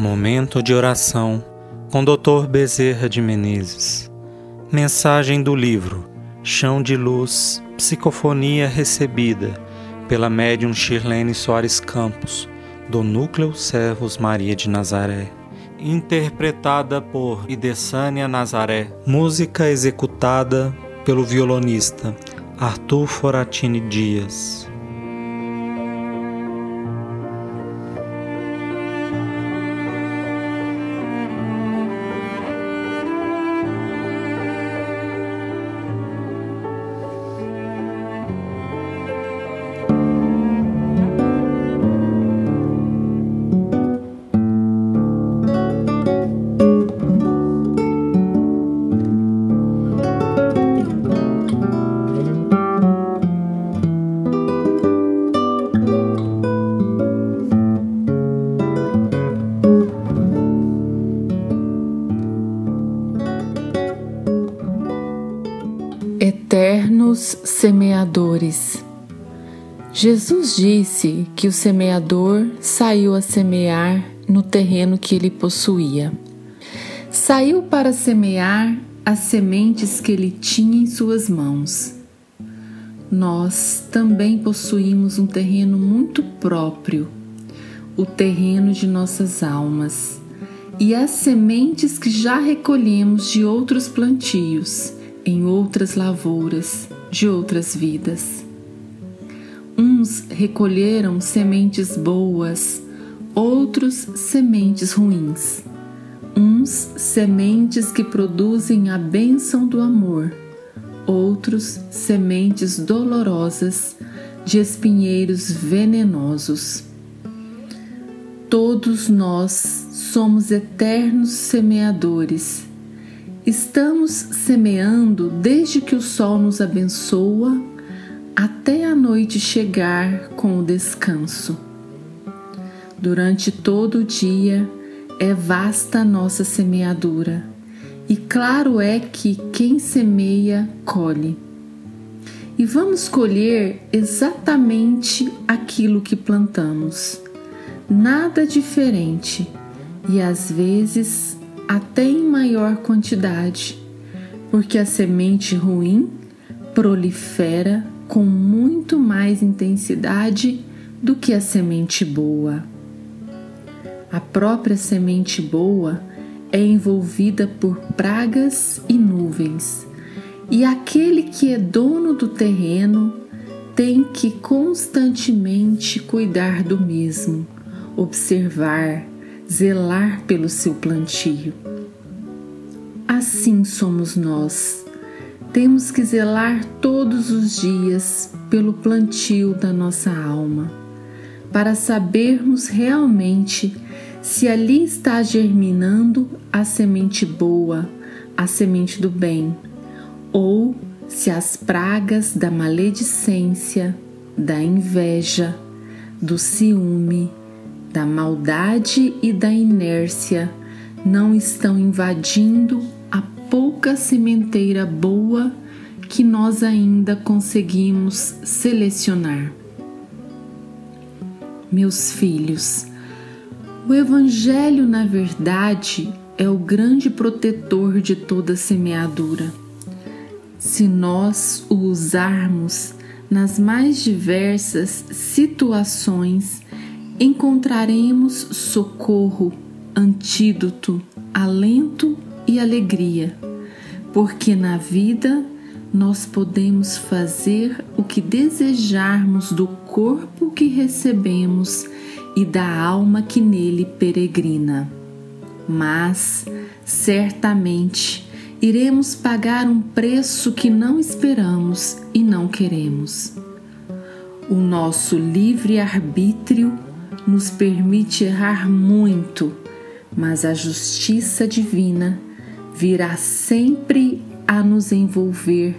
Momento de oração com Dr. Bezerra de Menezes. Mensagem do livro Chão de Luz, Psicofonia recebida pela médium Shirlene Soares Campos, do Núcleo Servos Maria de Nazaré. Interpretada por Idessânia Nazaré. Música executada pelo violonista Arthur Foratini Dias. Jesus disse que o semeador saiu a semear no terreno que ele possuía. Saiu para semear as sementes que ele tinha em suas mãos. Nós também possuímos um terreno muito próprio, o terreno de nossas almas, e as sementes que já recolhemos de outros plantios em outras lavouras de outras vidas. Uns recolheram sementes boas, outros sementes ruins. Uns sementes que produzem a bênção do amor, outros sementes dolorosas de espinheiros venenosos. Todos nós somos eternos semeadores Estamos semeando desde que o sol nos abençoa até a noite chegar com o descanso. Durante todo o dia é vasta nossa semeadura, e claro é que quem semeia, colhe. E vamos colher exatamente aquilo que plantamos, nada diferente, e às vezes até em maior quantidade, porque a semente ruim prolifera com muito mais intensidade do que a semente boa. A própria semente boa é envolvida por pragas e nuvens, e aquele que é dono do terreno tem que constantemente cuidar do mesmo, observar, zelar pelo seu plantio. Assim somos nós. Temos que zelar todos os dias pelo plantio da nossa alma, para sabermos realmente se ali está germinando a semente boa, a semente do bem, ou se as pragas da maledicência, da inveja, do ciúme, da maldade e da inércia não estão invadindo a pouca sementeira boa que nós ainda conseguimos selecionar. Meus filhos, o Evangelho, na verdade, é o grande protetor de toda semeadura. Se nós o usarmos nas mais diversas situações, encontraremos socorro, antídoto, alento e alegria, porque na vida nós podemos fazer o que desejarmos do corpo que recebemos e da alma que nele peregrina. Mas, certamente, iremos pagar um preço que não esperamos e não queremos. O nosso livre-arbítrio nos permite errar muito, mas a justiça divina virá sempre a nos envolver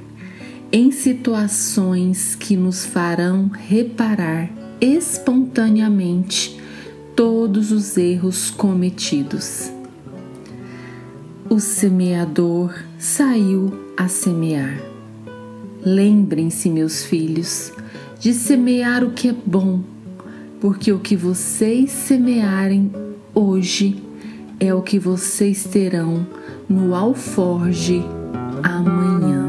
em situações que nos farão reparar espontaneamente todos os erros cometidos. O semeador saiu a semear. Lembrem-se, meus filhos, de semear o que é bom porque o que vocês semearem hoje é o que vocês terão no alforge amanhã.